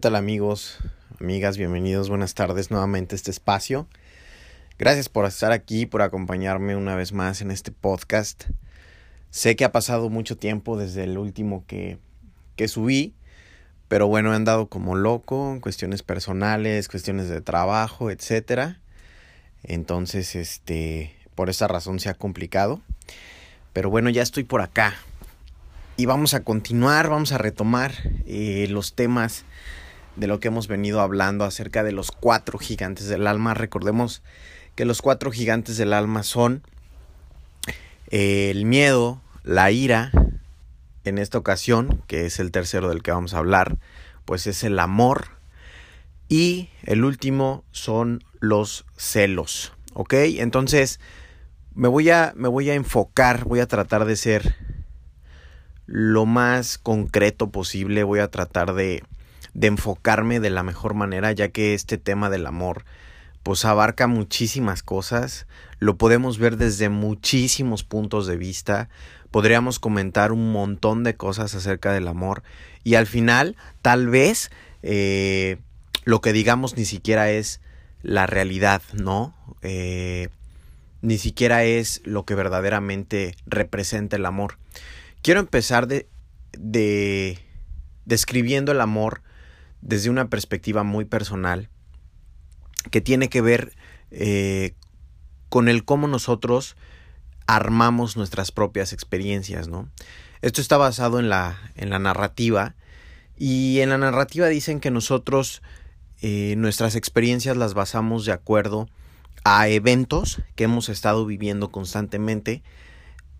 ¿Qué tal amigos, amigas? Bienvenidos, buenas tardes nuevamente a este espacio. Gracias por estar aquí, por acompañarme una vez más en este podcast. Sé que ha pasado mucho tiempo desde el último que, que subí, pero bueno, he andado como loco en cuestiones personales, cuestiones de trabajo, etc. Entonces, este, por esa razón se ha complicado. Pero bueno, ya estoy por acá. Y vamos a continuar, vamos a retomar eh, los temas de lo que hemos venido hablando acerca de los cuatro gigantes del alma. Recordemos que los cuatro gigantes del alma son eh, el miedo, la ira, en esta ocasión, que es el tercero del que vamos a hablar, pues es el amor. Y el último son los celos. ¿Ok? Entonces, me voy a, me voy a enfocar, voy a tratar de ser lo más concreto posible, voy a tratar de de enfocarme de la mejor manera, ya que este tema del amor pues abarca muchísimas cosas, lo podemos ver desde muchísimos puntos de vista, podríamos comentar un montón de cosas acerca del amor y al final tal vez eh, lo que digamos ni siquiera es la realidad, ¿no? Eh, ni siquiera es lo que verdaderamente representa el amor. Quiero empezar de, de describiendo el amor desde una perspectiva muy personal que tiene que ver eh, con el cómo nosotros armamos nuestras propias experiencias, ¿no? Esto está basado en la, en la narrativa y en la narrativa dicen que nosotros eh, nuestras experiencias las basamos de acuerdo a eventos que hemos estado viviendo constantemente,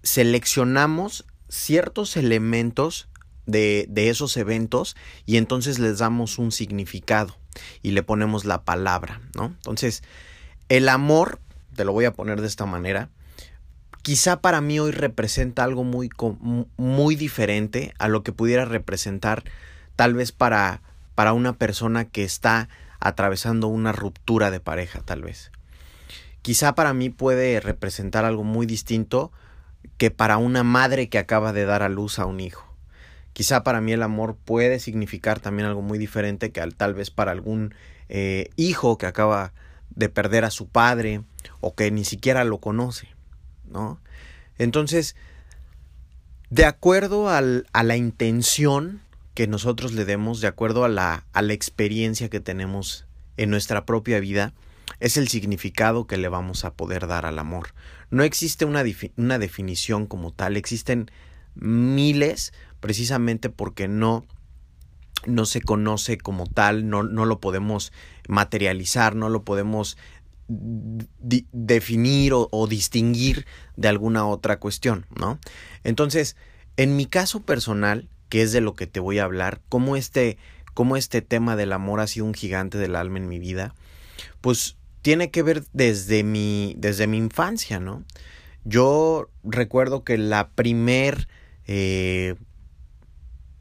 seleccionamos ciertos elementos de, esos eventos y entonces les damos un significado y le ponemos la palabra, ¿no? Entonces, el amor, te lo voy a poner de esta manera, quizá para mí hoy representa algo muy, muy diferente a lo que pudiera representar tal vez para, para una persona que está atravesando una ruptura de pareja, tal vez. Quizá para mí puede representar algo muy distinto que para una madre que acaba de dar a luz a un hijo. Quizá para mí el amor puede significar también algo muy diferente que tal vez para algún eh, hijo que acaba de perder a su padre o que ni siquiera lo conoce, ¿no? Entonces, de acuerdo al, a la intención que nosotros le demos, de acuerdo a la, a la experiencia que tenemos en nuestra propia vida, es el significado que le vamos a poder dar al amor. No existe una, una definición como tal, existen miles precisamente porque no no se conoce como tal, no, no lo podemos materializar, no lo podemos definir o, distinguir de alguna otra cuestión, ¿no? Entonces, en mi caso personal, que es de lo que te voy a hablar, cómo este, cómo este tema del amor ha sido un gigante del alma en mi vida, pues tiene que ver desde mi, desde mi infancia, ¿no? Yo recuerdo que la primer eh,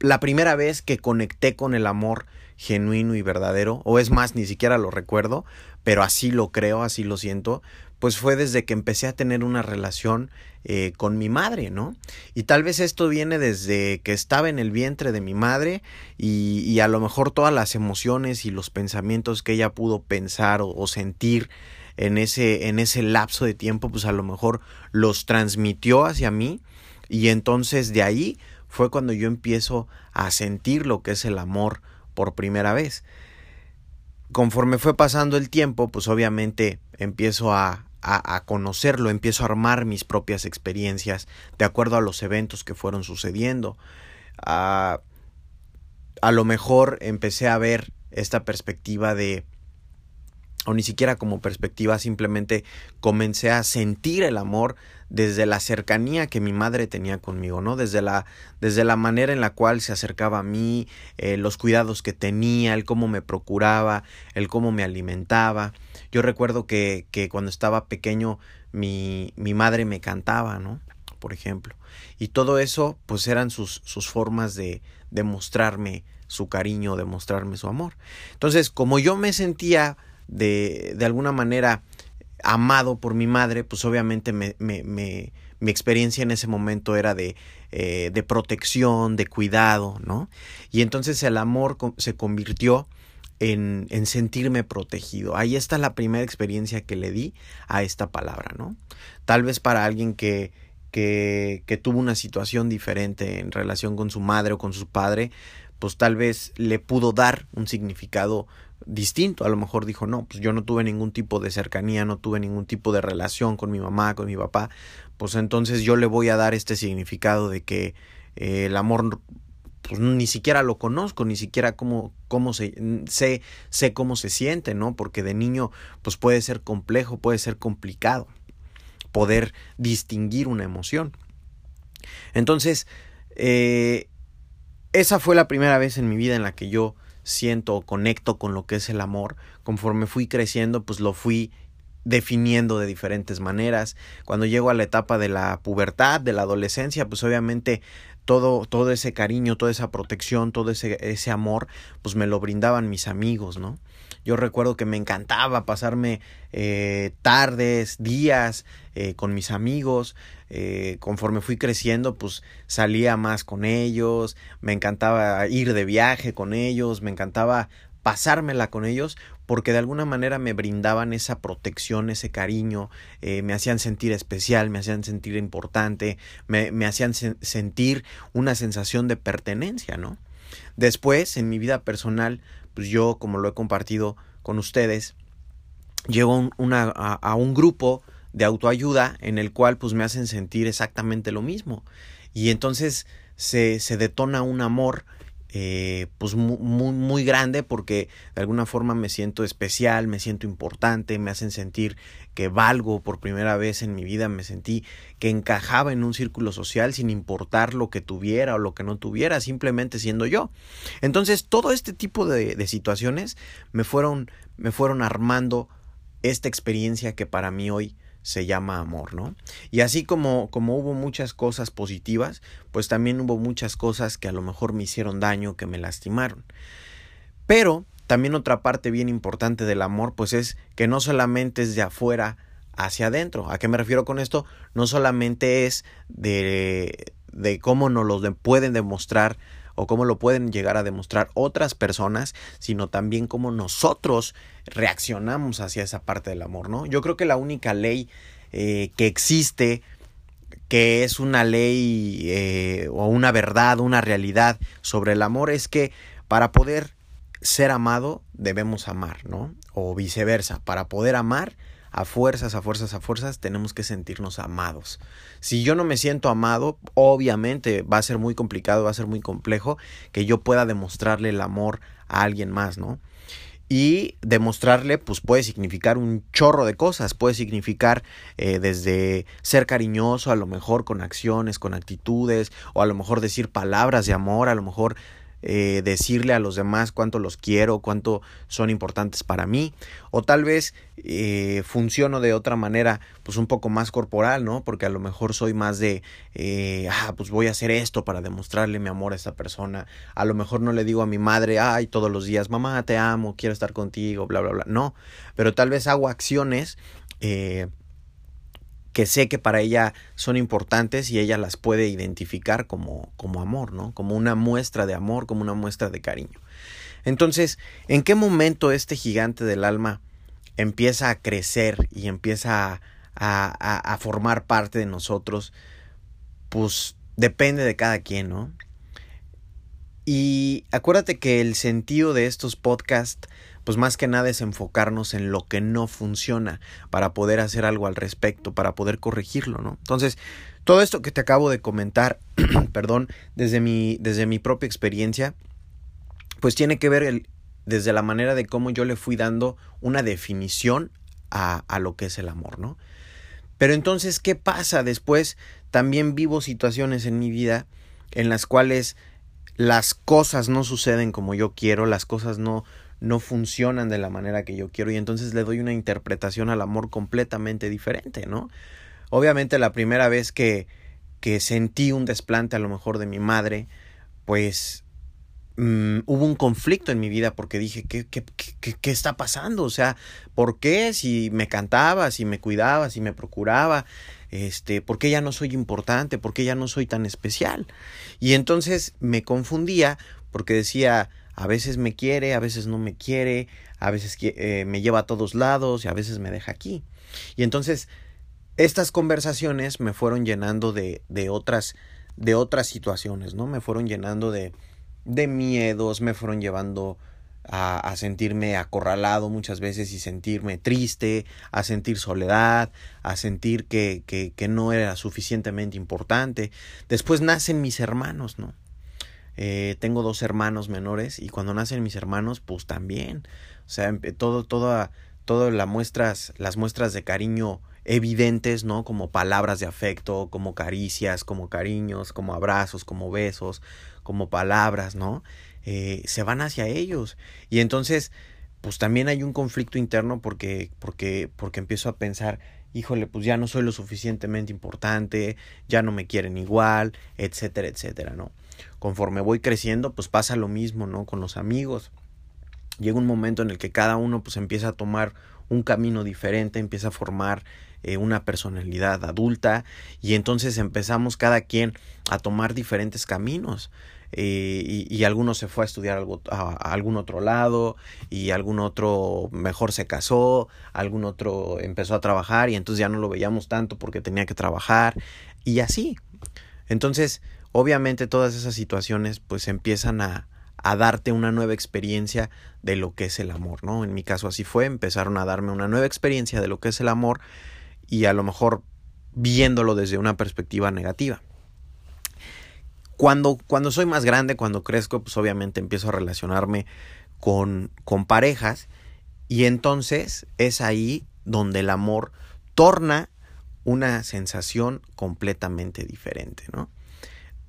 la primera vez que conecté con el amor genuino y verdadero, o es más, ni siquiera lo recuerdo, pero así lo creo, así lo siento, pues fue desde que empecé a tener una relación eh, con mi madre, ¿no? Y tal vez esto viene desde que estaba en el vientre de mi madre y, y a lo mejor todas las emociones y los pensamientos que ella pudo pensar o, o sentir en ese, en ese lapso de tiempo, pues a lo mejor los transmitió hacia mí y entonces de ahí fue cuando yo empiezo a sentir lo que es el amor por primera vez. Conforme fue pasando el tiempo, pues obviamente empiezo a, a, conocerlo, empiezo a armar mis propias experiencias de acuerdo a los eventos que fueron sucediendo. A, a lo mejor empecé a ver esta perspectiva de o ni siquiera como perspectiva, simplemente comencé a sentir el amor desde la cercanía que mi madre tenía conmigo, ¿no? Desde la, desde la manera en la cual se acercaba a mí, eh, los cuidados que tenía, el cómo me procuraba, el cómo me alimentaba. Yo recuerdo que, que cuando estaba pequeño mi, mi madre me cantaba, ¿no? Por ejemplo. Y todo eso, pues eran sus, sus formas de, de mostrarme su cariño, de mostrarme su amor. Entonces, como yo me sentía de, de alguna manera amado por mi madre, pues obviamente me, me, me, mi experiencia en ese momento era de eh, de protección, de cuidado, ¿no? Y entonces el amor se convirtió en, en, sentirme protegido. Ahí está la primera experiencia que le di a esta palabra, ¿no? Tal vez para alguien que, que, que tuvo una situación diferente en relación con su madre o con su padre, pues tal vez le pudo dar un significado distinto. A lo mejor dijo, no, pues yo no tuve ningún tipo de cercanía, no tuve ningún tipo de relación con mi mamá, con mi papá, pues entonces yo le voy a dar este significado de que eh, el amor pues ni siquiera lo conozco, ni siquiera cómo, cómo se, sé, sé cómo se siente, ¿no? Porque de niño pues puede ser complejo, puede ser complicado poder distinguir una emoción. Entonces, eh, esa fue la primera vez en mi vida en la que yo siento o conecto con lo que es el amor. Conforme fui creciendo, pues lo fui definiendo de diferentes maneras. Cuando llego a la etapa de la pubertad, de la adolescencia, pues obviamente todo, todo ese cariño, toda esa protección, todo ese, ese amor, pues me lo brindaban mis amigos, ¿no? Yo recuerdo que me encantaba pasarme eh, tardes, días eh, con mis amigos. Eh, conforme fui creciendo, pues salía más con ellos, me encantaba ir de viaje con ellos, me encantaba pasármela con ellos porque de alguna manera me brindaban esa protección, ese cariño, me hacían sentir especial, me hacían sentir importante, me, me hacían sentir una sensación de pertenencia, ¿no? Después, en mi vida personal, pues yo, como lo he compartido con ustedes, llego a, un grupo de autoayuda en el cual pues me hacen sentir exactamente lo mismo. Y entonces se, se detona un amor eh, pues muy, muy, grande porque de alguna forma me siento especial, me siento importante, me hacen sentir que valgo por primera vez en mi vida, me sentí que encajaba en un círculo social sin importar lo que tuviera o lo que no tuviera, simplemente siendo yo. Entonces todo este tipo de, de situaciones me fueron, me fueron armando esta experiencia que para mí hoy se llama amor, ¿no? Y así como, como hubo muchas cosas positivas, pues también hubo muchas cosas que a lo mejor me hicieron daño, que me lastimaron. Pero también otra parte bien importante del amor, pues es que no solamente es de afuera hacia adentro. ¿A qué me refiero con esto? No solamente es de, de cómo nos lo pueden demostrar o cómo lo pueden llegar a demostrar otras personas, sino también cómo nosotros reaccionamos hacia esa parte del amor, ¿no? Yo creo que la única ley eh, que existe, que es una ley eh, o una verdad, una realidad sobre el amor, es que para poder ser amado debemos amar, ¿no? O viceversa, para poder amar a fuerzas, a fuerzas, a fuerzas, tenemos que sentirnos amados. Si yo no me siento amado, obviamente va a ser muy complicado, va a ser muy complejo que yo pueda demostrarle el amor a alguien más, ¿no? Y demostrarle, pues puede significar un chorro de cosas, puede significar eh, desde ser cariñoso, a lo mejor con acciones, con actitudes, o a lo mejor decir palabras de amor, a lo mejor eh, decirle a los demás cuánto los quiero, cuánto son importantes para mí, o tal vez eh, funciono de otra manera, pues un poco más corporal, ¿no? Porque a lo mejor soy más de, eh, ah, pues voy a hacer esto para demostrarle mi amor a esta persona, a lo mejor no le digo a mi madre, ay, todos los días, mamá, te amo, quiero estar contigo, bla, bla, bla, no, pero tal vez hago acciones, eh, que sé que para ella son importantes y ella las puede identificar como, como amor, ¿no? Como una muestra de amor, como una muestra de cariño. Entonces, ¿en qué momento este gigante del alma empieza a crecer y empieza a, a, a formar parte de nosotros? Pues depende de cada quien, ¿no? Y acuérdate que el sentido de estos podcasts pues más que nada es enfocarnos en lo que no funciona para poder hacer algo al respecto, para poder corregirlo, ¿no? Entonces, todo esto que te acabo de comentar, perdón, desde mi, desde mi propia experiencia, pues tiene que ver el, desde la manera de cómo yo le fui dando una definición a, a lo que es el amor, ¿no? Pero entonces, ¿qué pasa después? También vivo situaciones en mi vida en las cuales las cosas no suceden como yo quiero, las cosas no, no funcionan de la manera que yo quiero y entonces le doy una interpretación al amor completamente diferente, ¿no? Obviamente la primera vez que, que sentí un desplante a lo mejor de mi madre, pues mm, hubo un conflicto en mi vida porque dije, ¿qué, qué, qué, ¿qué está pasando? O sea, ¿por qué si me cantaba, si me cuidaba, si me procuraba? Este, ¿por qué ya no soy importante? ¿Por qué ya no soy tan especial? Y entonces me confundía porque decía, a veces me quiere, a veces no me quiere, a veces eh, me lleva a todos lados y a veces me deja aquí. Y entonces estas conversaciones me fueron llenando de, de otras de otras situaciones, ¿no? Me fueron llenando de, de miedos, me fueron llevando a, a, sentirme acorralado muchas veces y sentirme triste, a sentir soledad, a sentir que, que, que no era suficientemente importante. Después nacen mis hermanos, ¿no? Eh, tengo dos hermanos menores y cuando nacen mis hermanos, pues también. O sea, todo, toda, todas las muestras, las muestras de cariño evidentes, ¿no? Como palabras de afecto, como caricias, como cariños, como abrazos, como besos, como palabras, ¿no? Eh, se van hacia ellos. Y entonces, pues también hay un conflicto interno porque, porque, porque empiezo a pensar, híjole, pues ya no soy lo suficientemente importante, ya no me quieren igual, etcétera, etcétera, ¿no? Conforme voy creciendo, pues pasa lo mismo, ¿no? Con los amigos. Llega un momento en el que cada uno pues empieza a tomar un camino diferente, empieza a formar eh, una personalidad adulta y entonces empezamos cada quien a tomar diferentes caminos. Eh, y, alguno se fue a estudiar algo, a, algún otro lado y algún otro mejor se casó, algún otro empezó a trabajar y entonces ya no lo veíamos tanto porque tenía que trabajar y así. Entonces, obviamente todas esas situaciones pues empiezan a, a darte una nueva experiencia de lo que es el amor, ¿no? En mi caso así fue, empezaron a darme una nueva experiencia de lo que es el amor y a lo mejor viéndolo desde una perspectiva negativa. Cuando, cuando soy más grande, cuando crezco, pues obviamente empiezo a relacionarme con, con parejas y entonces es ahí donde el amor torna una sensación completamente diferente, ¿no?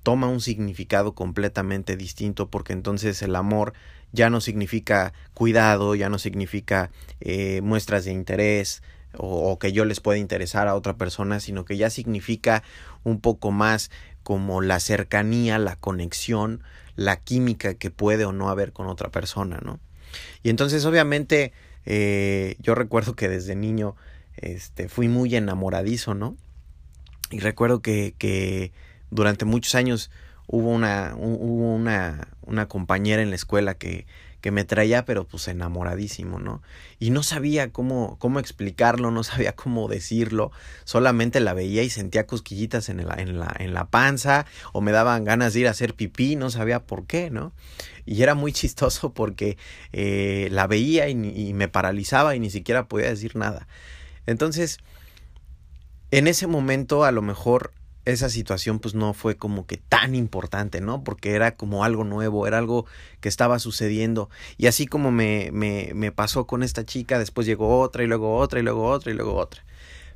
Toma un significado completamente distinto porque entonces el amor ya no significa cuidado, ya no significa eh, muestras de interés, o, que yo les pueda interesar a otra persona, sino que ya significa un poco más como la cercanía, la conexión, la química que puede o no haber con otra persona, ¿no? Y entonces obviamente eh, yo recuerdo que desde niño este, fui muy enamoradizo, ¿no? Y recuerdo que, que durante muchos años hubo una, hubo una, una compañera en la escuela que, que me traía, pero pues enamoradísimo, ¿no? Y no sabía cómo, cómo explicarlo, no sabía cómo decirlo, solamente la veía y sentía cosquillitas en la, en la, en la panza, o me daban ganas de ir a hacer pipí, no sabía por qué, ¿no? Y era muy chistoso porque eh, la veía y, y me paralizaba y ni siquiera podía decir nada. Entonces, en ese momento a lo mejor esa situación pues no fue como que tan importante, ¿no? Porque era como algo nuevo, era algo que estaba sucediendo. Y así como me, me, me pasó con esta chica, después llegó otra y luego otra y luego otra y luego otra.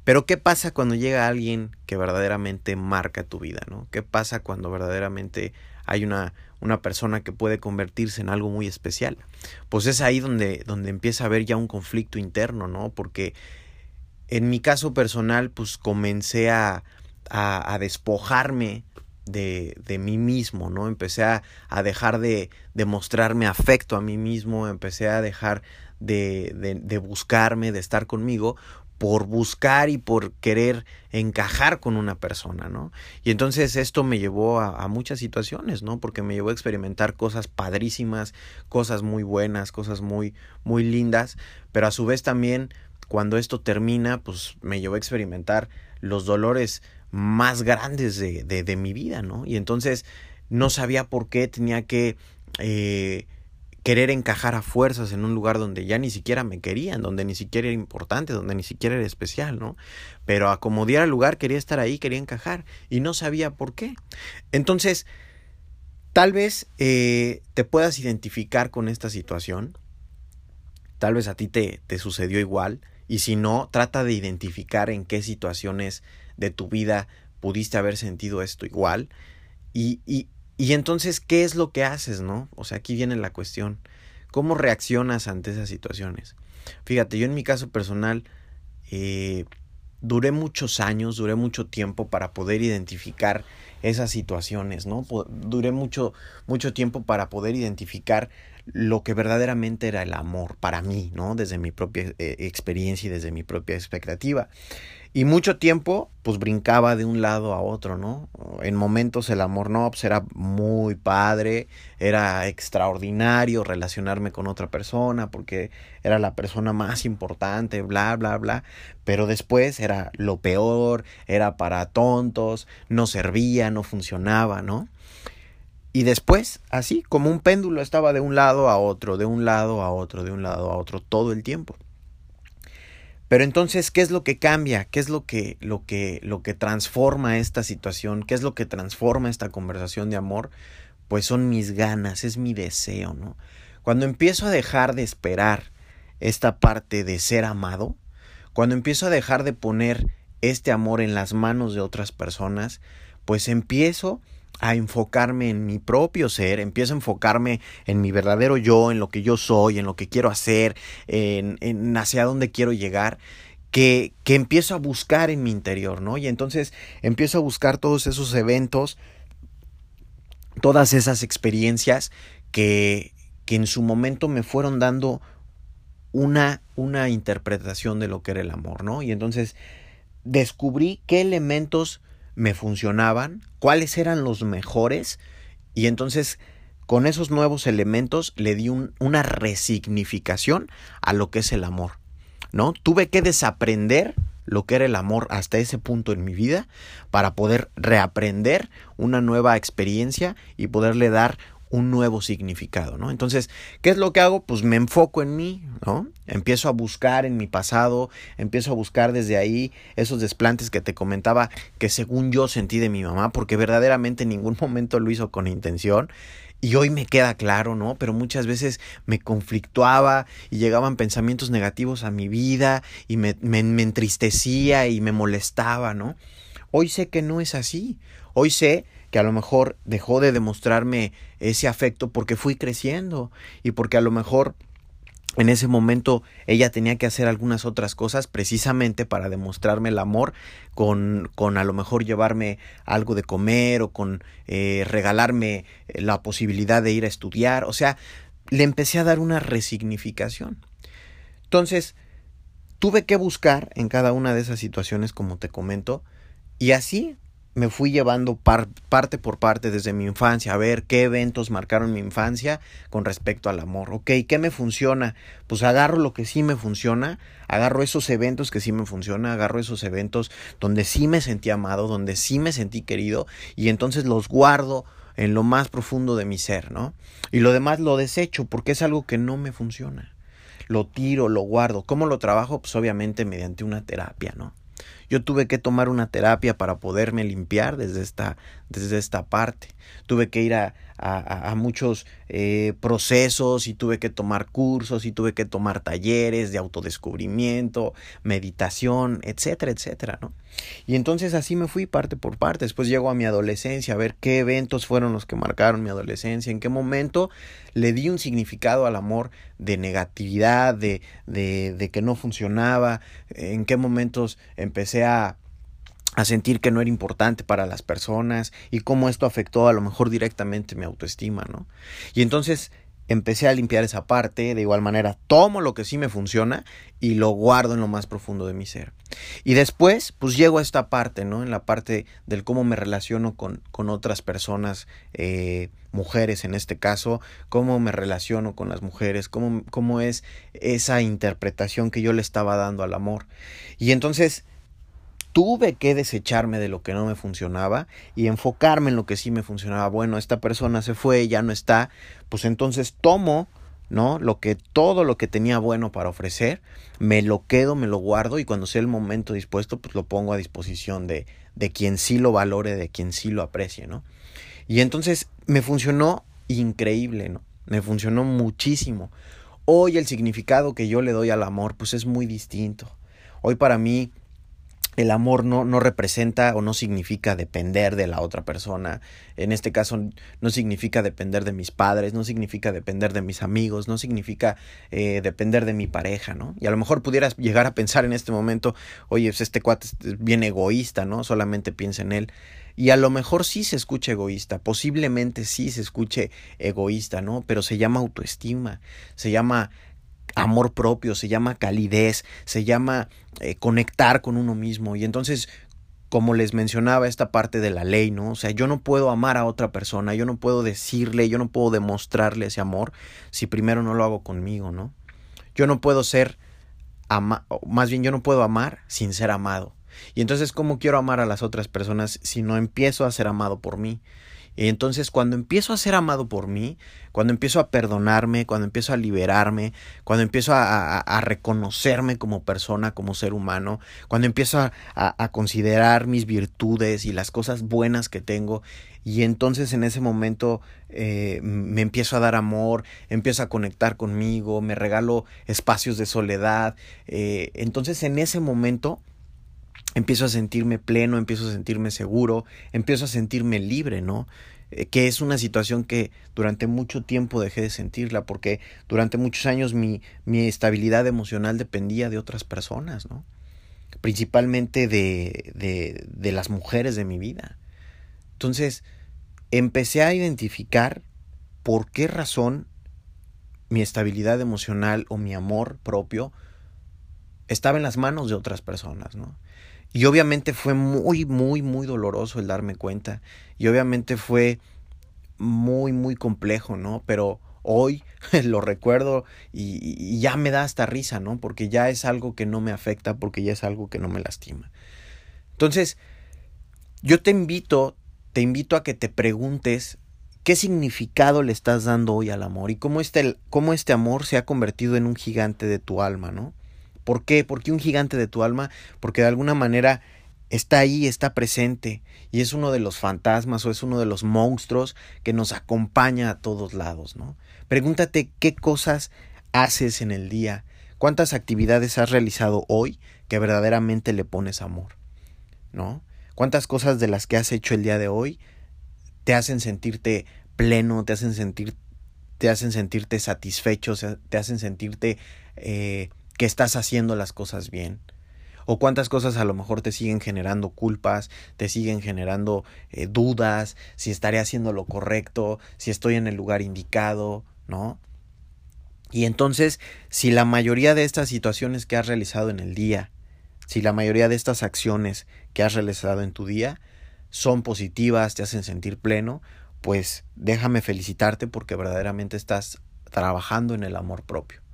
Pero ¿qué pasa cuando llega alguien que verdaderamente marca tu vida, ¿no? ¿Qué pasa cuando verdaderamente hay una, una persona que puede convertirse en algo muy especial? Pues es ahí donde, donde empieza a haber ya un conflicto interno, ¿no? Porque en mi caso personal, pues comencé a a, despojarme de, de, mí mismo, ¿no? Empecé a, a dejar de, de, mostrarme afecto a mí mismo, empecé a dejar de, de, buscarme, de estar conmigo, por buscar y por querer encajar con una persona, ¿no? Y entonces esto me llevó a, a, muchas situaciones, ¿no? Porque me llevó a experimentar cosas padrísimas, cosas muy buenas, cosas muy, muy lindas, pero a su vez también cuando esto termina, pues me llevó a experimentar los dolores más grandes de, de, mi vida, ¿no? Y entonces no sabía por qué tenía que eh, querer encajar a fuerzas en un lugar donde ya ni siquiera me querían, donde ni siquiera era importante, donde ni siquiera era especial, ¿no? Pero a como diera lugar quería estar ahí, quería encajar y no sabía por qué. Entonces, tal vez eh, te puedas identificar con esta situación, tal vez a ti te, te sucedió igual, y si no, trata de identificar en qué situaciones de tu vida pudiste haber sentido esto igual. Y, y, y entonces, ¿qué es lo que haces, no? O sea, aquí viene la cuestión. ¿Cómo reaccionas ante esas situaciones? Fíjate, yo en mi caso personal, eh, duré muchos años, duré mucho tiempo para poder identificar esas situaciones, ¿no? Duré mucho, mucho tiempo para poder identificar lo que verdaderamente era el amor para mí, ¿no? Desde mi propia eh, experiencia y desde mi propia expectativa. Y mucho tiempo, pues brincaba de un lado a otro, ¿no? En momentos el amor no, pues era muy padre, era extraordinario relacionarme con otra persona porque era la persona más importante, bla, bla, bla. Pero después era lo peor, era para tontos, no servía, no funcionaba, ¿no? Y después, así, como un péndulo, estaba de un lado a otro, de un lado a otro, de un lado a otro, todo el tiempo. Pero entonces, ¿qué es lo que cambia? ¿Qué es lo que, lo que, lo que transforma esta situación? ¿Qué es lo que transforma esta conversación de amor? Pues son mis ganas, es mi deseo, ¿no? Cuando empiezo a dejar de esperar esta parte de ser amado, cuando empiezo a dejar de poner este amor en las manos de otras personas, pues empiezo a enfocarme en mi propio ser, empiezo a enfocarme en mi verdadero yo, en lo que yo soy, en lo que quiero hacer, en, en hacia dónde quiero llegar, que, que empiezo a buscar en mi interior, ¿no? Y entonces empiezo a buscar todos esos eventos, todas esas experiencias que, que en su momento me fueron dando una, una interpretación de lo que era el amor, ¿no? Y entonces descubrí qué elementos me funcionaban, cuáles eran los mejores y entonces con esos nuevos elementos le di una resignificación a lo que es el amor. ¿No? Tuve que desaprender lo que era el amor hasta ese punto en mi vida para poder reaprender una nueva experiencia y poderle dar un nuevo significado, ¿no? Entonces, ¿qué es lo que hago? Pues me enfoco en mí, ¿no? Empiezo a buscar en mi pasado, empiezo a buscar desde ahí esos desplantes que te comentaba que según yo sentí de mi mamá, porque verdaderamente en ningún momento lo hizo con intención. Y hoy me queda claro, ¿no? Pero muchas veces me conflictuaba y llegaban pensamientos negativos a mi vida y me, entristecía y me molestaba, ¿no? Hoy sé que no es así. Hoy sé que a lo mejor dejó de demostrarme ese afecto porque fui creciendo y porque a lo mejor en ese momento ella tenía que hacer algunas otras cosas precisamente para demostrarme el amor con, con a lo mejor llevarme algo de comer o con eh, regalarme la posibilidad de ir a estudiar. O sea, le empecé a dar una resignificación. Entonces, tuve que buscar en cada una de esas situaciones, como te comento, y así me fui llevando parte por parte desde mi infancia, a ver qué eventos marcaron mi infancia con respecto al amor. Ok, ¿qué me funciona? Pues agarro lo que sí me funciona, agarro esos eventos que sí me funcionan, agarro esos eventos donde sí me sentí amado, donde sí me sentí querido, y entonces los guardo en lo más profundo de mi ser, ¿no? Y lo demás lo desecho porque es algo que no me funciona. Lo tiro, lo guardo. ¿Cómo lo trabajo? Pues obviamente mediante una terapia, ¿no? Yo tuve que tomar una terapia para poderme limpiar desde esta, desde esta parte. Tuve que ir a, a, a muchos eh, procesos y tuve que tomar cursos y tuve que tomar talleres de autodescubrimiento, meditación, etcétera, etcétera, ¿no? Y entonces así me fui parte por parte. Después llego a mi adolescencia a ver qué eventos fueron los que marcaron mi adolescencia, en qué momento le di un significado al amor de negatividad, de, de, de que no funcionaba, en qué momentos empecé a a sentir que no era importante para las personas y cómo esto afectó a lo mejor directamente mi autoestima, ¿no? Y entonces empecé a limpiar esa parte, de igual manera tomo lo que sí me funciona y lo guardo en lo más profundo de mi ser. Y después, pues llego a esta parte, ¿no? En la parte del cómo me relaciono con, con otras personas, eh, mujeres en este caso, cómo me relaciono con las mujeres, cómo, cómo es esa interpretación que yo le estaba dando al amor. Y entonces tuve que desecharme de lo que no me funcionaba y enfocarme en lo que sí me funcionaba. Bueno, esta persona se fue, ya no está, pues entonces tomo, ¿no? Lo que todo lo que tenía bueno para ofrecer, me lo quedo, me lo guardo y cuando sea el momento dispuesto, pues lo pongo a disposición de de quien sí lo valore, de quien sí lo aprecie, ¿no? Y entonces me funcionó increíble, ¿no? Me funcionó muchísimo. Hoy el significado que yo le doy al amor pues es muy distinto. Hoy para mí el amor no, no, representa o no significa depender de la otra persona. En este caso no significa depender de mis padres, no significa depender de mis amigos, no significa eh, depender de mi pareja, ¿no? Y a lo mejor pudieras llegar a pensar en este momento, oye, pues este cuate es bien egoísta, ¿no? Solamente piensa en él. Y a lo mejor sí se escucha egoísta, posiblemente sí se escuche egoísta, ¿no? Pero se llama autoestima, se llama amor propio, se llama calidez, se llama eh, conectar con uno mismo. Y entonces, como les mencionaba esta parte de la ley, ¿no? O sea, yo no puedo amar a otra persona, yo no puedo decirle, yo no puedo demostrarle ese amor si primero no lo hago conmigo, ¿no? Yo no puedo ser, más bien yo no puedo amar sin ser amado. Y entonces, ¿cómo quiero amar a las otras personas si no empiezo a ser amado por mí? Y entonces cuando empiezo a ser amado por mí, cuando empiezo a perdonarme, cuando empiezo a liberarme, cuando empiezo a, reconocerme como persona, como ser humano, cuando empiezo a, a, considerar mis virtudes y las cosas buenas que tengo, y entonces en ese momento eh, me empiezo a dar amor, empiezo a conectar conmigo, me regalo espacios de soledad, eh, entonces en ese momento empiezo a sentirme pleno, empiezo a sentirme seguro, empiezo a sentirme libre, ¿no? Eh, que es una situación que durante mucho tiempo dejé de sentirla, porque durante muchos años mi, mi estabilidad emocional dependía de otras personas, ¿no? Principalmente de, de, de las mujeres de mi vida. Entonces, empecé a identificar por qué razón mi estabilidad emocional o mi amor propio estaba en las manos de otras personas, ¿no? Y obviamente fue muy, muy, muy doloroso el darme cuenta. Y obviamente fue muy, muy complejo, ¿no? Pero hoy lo recuerdo y, ya me da hasta risa, ¿no? Porque ya es algo que no me afecta, porque ya es algo que no me lastima. Entonces, yo te invito, te invito a que te preguntes qué significado le estás dando hoy al amor y cómo este, cómo este amor se ha convertido en un gigante de tu alma, ¿no? ¿Por qué? Porque un gigante de tu alma, porque de alguna manera está ahí, está presente y es uno de los fantasmas o es uno de los monstruos que nos acompaña a todos lados, ¿no? Pregúntate qué cosas haces en el día, cuántas actividades has realizado hoy que verdaderamente le pones amor, ¿no? ¿Cuántas cosas de las que has hecho el día de hoy te hacen sentirte pleno, te hacen sentir te hacen sentirte satisfecho, te hacen sentirte eh, que estás haciendo las cosas bien. O cuántas cosas a lo mejor te siguen generando culpas, te siguen generando eh, dudas, si estaré haciendo lo correcto, si estoy en el lugar indicado, ¿no? Y entonces, si la mayoría de estas situaciones que has realizado en el día, si la mayoría de estas acciones que has realizado en tu día son positivas, te hacen sentir pleno, pues déjame felicitarte porque verdaderamente estás trabajando en el amor propio.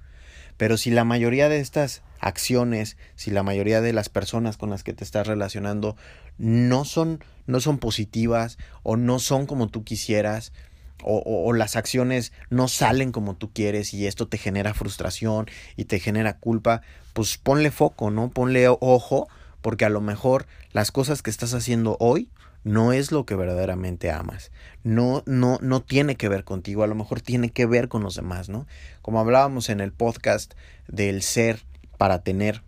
Pero si la mayoría de estas acciones, si la mayoría de las personas con las que te estás relacionando no son, no son positivas o no son como tú quisieras, o, o, las acciones no salen como tú quieres y esto te genera frustración y te genera culpa, pues ponle foco, ¿no? Ponle ojo, porque a lo mejor las cosas que estás haciendo hoy no es lo que verdaderamente amas. No, no, no tiene que ver contigo, a lo mejor tiene que ver con los demás, ¿no? Como hablábamos en el podcast del ser para tener.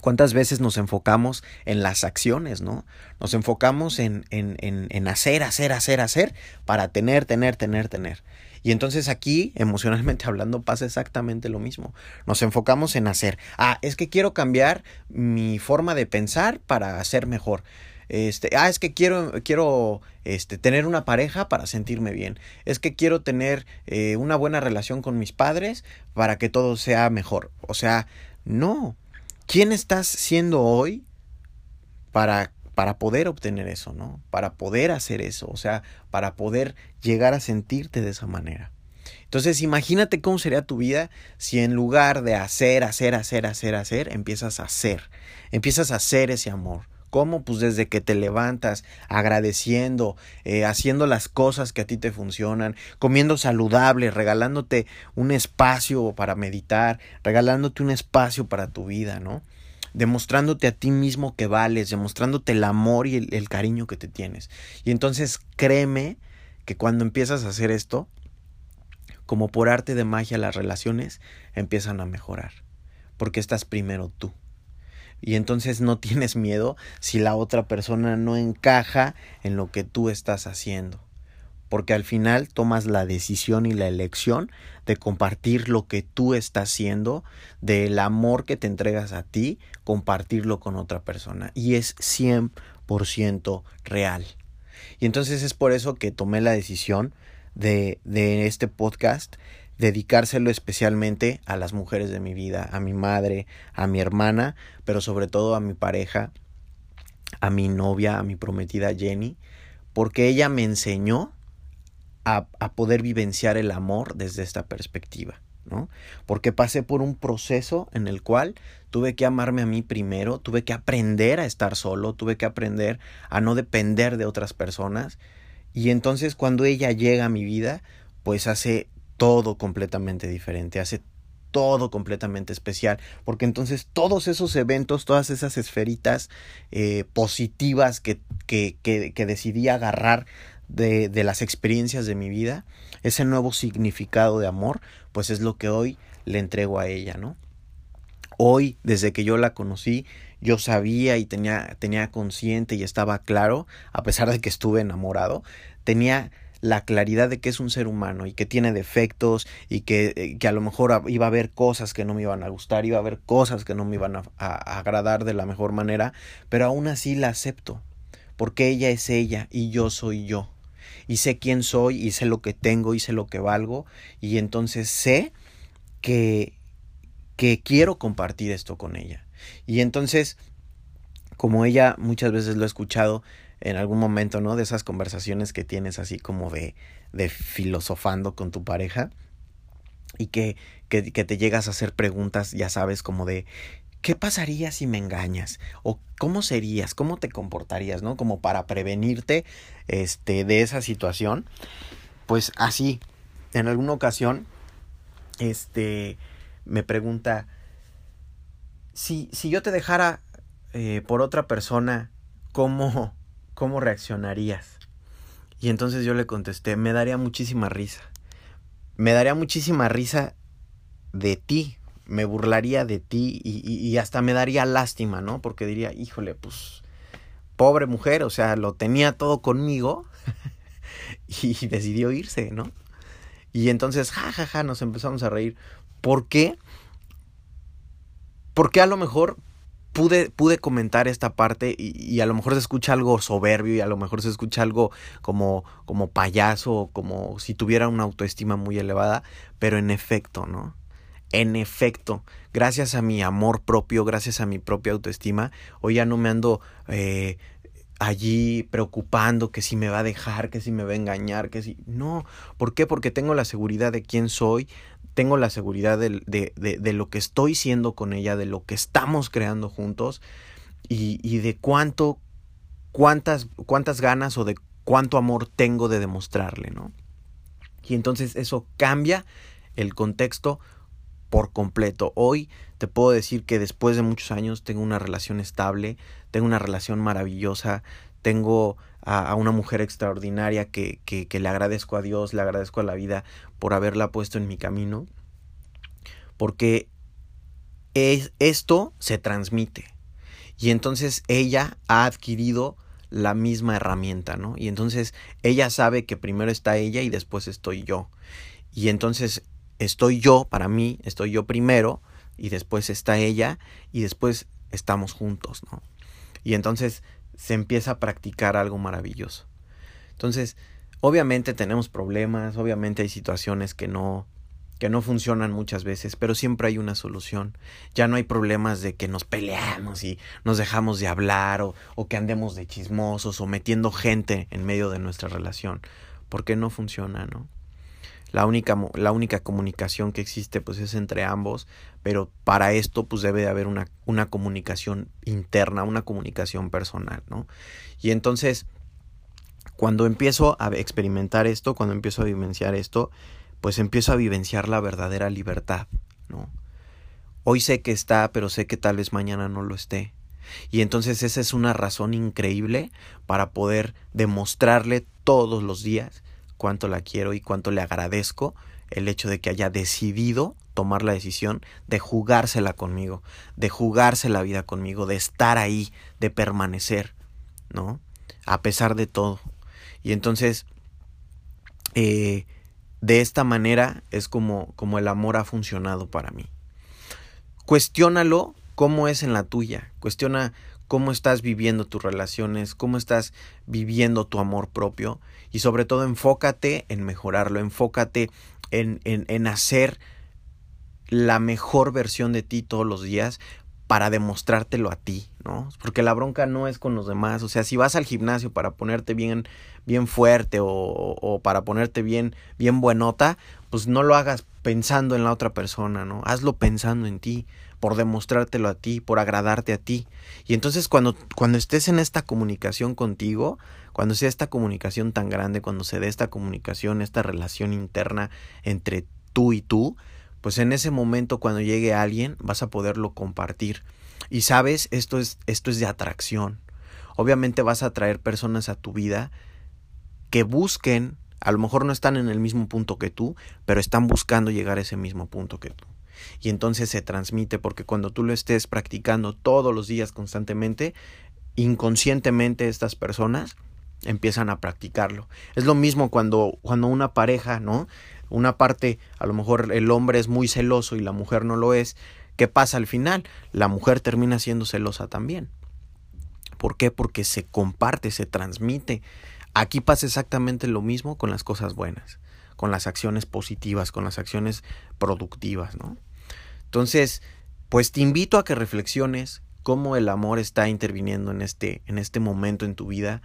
¿Cuántas veces nos enfocamos en las acciones, no? Nos enfocamos en, en, en, en hacer, hacer, hacer, hacer para tener, tener, tener, tener. Y entonces aquí, emocionalmente hablando, pasa exactamente lo mismo. Nos enfocamos en hacer. Ah, es que quiero cambiar mi forma de pensar para ser mejor. Este, ah, es que quiero, quiero este, tener una pareja para sentirme bien. Es que quiero tener eh, una buena relación con mis padres para que todo sea mejor. O sea, no. ¿Quién estás siendo hoy para, para poder obtener eso, no? Para poder hacer eso, o sea, para poder llegar a sentirte de esa manera. Entonces, imagínate cómo sería tu vida si en lugar de hacer, hacer, hacer, hacer, hacer, empiezas a hacer. Empiezas a hacer ese amor ¿Cómo? Pues desde que te levantas, agradeciendo, eh, haciendo las cosas que a ti te funcionan, comiendo saludable, regalándote un espacio para meditar, regalándote un espacio para tu vida, ¿no? Demostrándote a ti mismo que vales, demostrándote el amor y el, el cariño que te tienes. Y entonces créeme que cuando empiezas a hacer esto, como por arte de magia las relaciones empiezan a mejorar, porque estás primero tú. Y entonces no tienes miedo si la otra persona no encaja en lo que tú estás haciendo. Porque al final tomas la decisión y la elección de compartir lo que tú estás haciendo, del amor que te entregas a ti, compartirlo con otra persona. Y es 100% real. Y entonces es por eso que tomé la decisión de, de este podcast dedicárselo especialmente a las mujeres de mi vida, a mi madre, a mi hermana, pero sobre todo a mi pareja, a mi novia, a mi prometida Jenny, porque ella me enseñó a, a poder vivenciar el amor desde esta perspectiva. ¿no? Porque pasé por un proceso en el cual tuve que amarme a mí primero, tuve que aprender a estar solo, tuve que aprender a no depender de otras personas. Y entonces cuando ella llega a mi vida, pues hace todo completamente diferente, hace todo completamente especial, porque entonces todos esos eventos, todas esas esferitas eh, positivas que, que, que, decidí agarrar de, de las experiencias de mi vida, ese nuevo significado de amor, pues es lo que hoy le entrego a ella, ¿no? Hoy, desde que yo la conocí, yo sabía y tenía, tenía consciente y estaba claro, a pesar de que estuve enamorado, tenía la claridad de que es un ser humano y que tiene defectos y que, eh, que, a lo mejor iba a haber cosas que no me iban a gustar, iba a haber cosas que no me iban a, a, agradar de la mejor manera, pero aún así la acepto, porque ella es ella y yo soy yo. Y sé quién soy y sé lo que tengo y sé lo que valgo y entonces sé que, que quiero compartir esto con ella. Y entonces, como ella muchas veces lo he escuchado, en algún momento, ¿no? De esas conversaciones que tienes así como de, de filosofando con tu pareja y que, que, que te llegas a hacer preguntas, ya sabes, como de, ¿qué pasaría si me engañas? ¿O cómo serías? ¿Cómo te comportarías? ¿No? Como para prevenirte este, de esa situación. Pues así, en alguna ocasión, este, me pregunta, si, si yo te dejara eh, por otra persona, ¿cómo, ¿cómo reaccionarías? Y entonces yo le contesté, me daría muchísima risa. Me daría muchísima risa de ti, me burlaría de ti y, y, hasta me daría lástima, ¿no? Porque diría, híjole, pues, pobre mujer, o sea, lo tenía todo conmigo y decidió irse, ¿no? Y entonces, jajaja, ja, ja, nos empezamos a reír. ¿Por qué? Porque a lo mejor pude, pude comentar esta parte y, a lo mejor se escucha algo soberbio y a lo mejor se escucha algo como, como payaso, como si tuviera una autoestima muy elevada, pero en efecto, ¿no? En efecto, gracias a mi amor propio, gracias a mi propia autoestima, hoy ya no me ando eh, allí preocupando que si me va a dejar, que si me va a engañar, que si... No, ¿por qué? Porque tengo la seguridad de quién soy, tengo la seguridad de, de, de, lo que estoy siendo con ella, de lo que estamos creando juntos y, y de cuánto, cuántas, cuántas ganas o de cuánto amor tengo de demostrarle, ¿no? Y entonces eso cambia el contexto por completo. Hoy te puedo decir que después de muchos años tengo una relación estable, tengo una relación maravillosa, tengo a, una mujer extraordinaria que, que, que, le agradezco a Dios, le agradezco a la vida por haberla puesto en mi camino, porque es, esto se transmite y entonces ella ha adquirido la misma herramienta, ¿no? Y entonces ella sabe que primero está ella y después estoy yo. Y entonces estoy yo, para mí, estoy yo primero y después está ella y después estamos juntos, ¿no? Y entonces se empieza a practicar algo maravilloso. Entonces, obviamente tenemos problemas, obviamente hay situaciones que no que no funcionan muchas veces, pero siempre hay una solución. Ya no hay problemas de que nos peleamos y nos dejamos de hablar o, o que andemos de chismosos o metiendo gente en medio de nuestra relación, porque no funciona, ¿no? La única, la única comunicación que existe pues es entre ambos, pero para esto pues debe de haber una, una comunicación interna, una comunicación personal, ¿no? Y entonces, cuando empiezo a experimentar esto, cuando empiezo a vivenciar esto, pues empiezo a vivenciar la verdadera libertad, ¿no? Hoy sé que está, pero sé que tal vez mañana no lo esté. Y entonces esa es una razón increíble para poder demostrarle todos los días cuánto la quiero y cuánto le agradezco el hecho de que haya decidido tomar la decisión de jugársela conmigo, de jugarse la vida conmigo, de estar ahí, de permanecer, ¿no? A pesar de todo. Y entonces, eh, de esta manera es como, como el amor ha funcionado para mí. Cuestiónalo cómo es en la tuya. Cuestiona cómo estás viviendo tus relaciones, cómo estás viviendo tu amor propio y sobre todo enfócate en mejorarlo, enfócate en, en, en hacer la mejor versión de ti todos los días para demostrártelo a ti, ¿no? Porque la bronca no es con los demás, o sea, si vas al gimnasio para ponerte bien, bien fuerte o, o, para ponerte bien, bien buenota, pues no lo hagas pensando en la otra persona, ¿no? Hazlo pensando en ti, por demostrártelo a ti, por agradarte a ti. Y entonces cuando, cuando estés en esta comunicación contigo, cuando sea esta comunicación tan grande, cuando se dé esta comunicación, esta relación interna entre tú y tú, pues en ese momento cuando llegue alguien vas a poderlo compartir. Y sabes, esto es, esto es de atracción. Obviamente vas a atraer personas a tu vida que busquen, a lo mejor no están en el mismo punto que tú, pero están buscando llegar a ese mismo punto que tú. Y entonces se transmite porque cuando tú lo estés practicando todos los días constantemente, inconscientemente estas personas empiezan a practicarlo. Es lo mismo cuando, cuando una pareja, ¿no? Una parte, a lo mejor el hombre es muy celoso y la mujer no lo es. ¿Qué pasa al final? La mujer termina siendo celosa también. ¿Por qué? Porque se comparte, se transmite. Aquí pasa exactamente lo mismo con las cosas buenas, con las acciones positivas, con las acciones productivas, ¿no? Entonces, pues te invito a que reflexiones cómo el amor está interviniendo en este, en este momento en tu vida.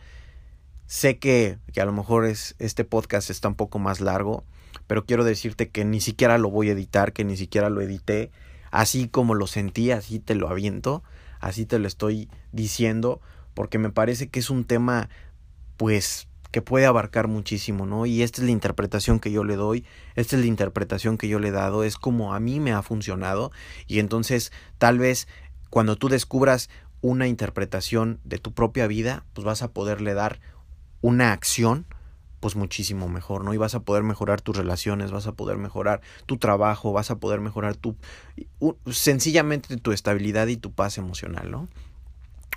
Sé que, que a lo mejor es, este podcast está un poco más largo, pero quiero decirte que ni siquiera lo voy a editar, que ni siquiera lo edité. Así como lo sentí, así te lo aviento, así te lo estoy diciendo, porque me parece que es un tema, pues, que puede abarcar muchísimo, ¿no? Y esta es la interpretación que yo le doy, esta es la interpretación que yo le he dado, es como a mí me ha funcionado, y entonces tal vez cuando tú descubras una interpretación de tu propia vida, pues vas a poderle dar una acción pues muchísimo mejor, ¿no? Y vas a poder mejorar tus relaciones, vas a poder mejorar tu trabajo, vas a poder mejorar tu sencillamente tu estabilidad y tu paz emocional, ¿no?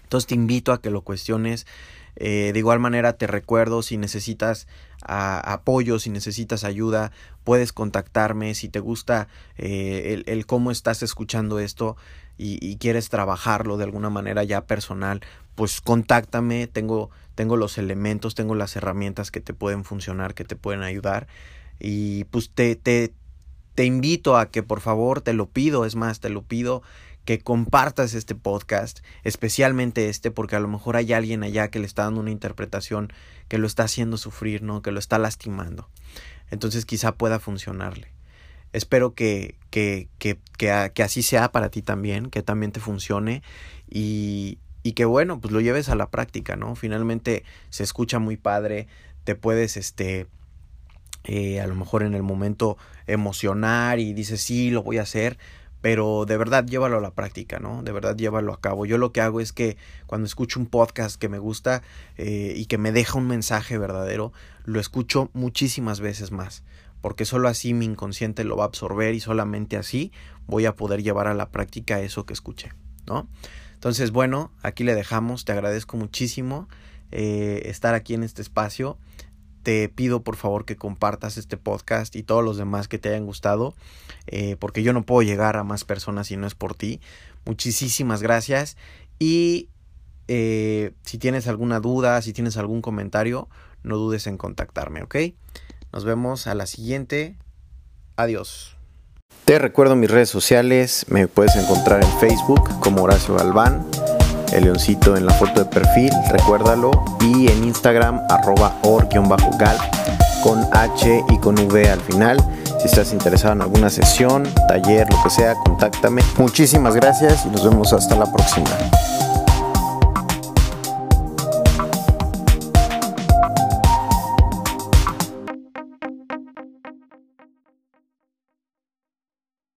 Entonces te invito a que lo cuestiones. Eh, de igual manera te recuerdo si necesitas apoyo, si necesitas ayuda, puedes contactarme. Si te gusta eh, el, cómo estás escuchando esto y, y, quieres trabajarlo de alguna manera ya personal, pues contáctame. Tengo tengo los elementos, tengo las herramientas que te pueden funcionar, que te pueden ayudar. Y pues te, te, te invito a que por favor, te lo pido, es más, te lo pido que compartas este podcast, especialmente este, porque a lo mejor hay alguien allá que le está dando una interpretación que lo está haciendo sufrir, ¿no? Que lo está lastimando. Entonces quizá pueda funcionarle. Espero que, que, que, que, que así sea para ti también, que también te funcione y, y que bueno, pues lo lleves a la práctica, ¿no? Finalmente se escucha muy padre, te puedes, este, eh, a lo mejor en el momento emocionar y dices, sí, lo voy a hacer, pero de verdad llévalo a la práctica, ¿no? De verdad llévalo a cabo. Yo lo que hago es que cuando escucho un podcast que me gusta eh, y que me deja un mensaje verdadero, lo escucho muchísimas veces más, porque solo así mi inconsciente lo va a absorber y solamente así voy a poder llevar a la práctica eso que escuché, ¿no? Entonces, bueno, aquí le dejamos. Te agradezco muchísimo eh, estar aquí en este espacio. Te pido por favor que compartas este podcast y todos los demás que te hayan gustado, eh, porque yo no puedo llegar a más personas si no es por ti. Muchísimas gracias y eh, si tienes alguna duda, si tienes algún comentario, no dudes en contactarme, ¿ok? Nos vemos a la siguiente. Adiós. Te recuerdo mis redes sociales, me puedes encontrar en Facebook como Horacio Galván, el leoncito en la foto de perfil, recuérdalo, y en Instagram arroba or-gal con H y con V al final. Si estás interesado en alguna sesión, taller, lo que sea, contáctame. Muchísimas gracias y nos vemos hasta la próxima.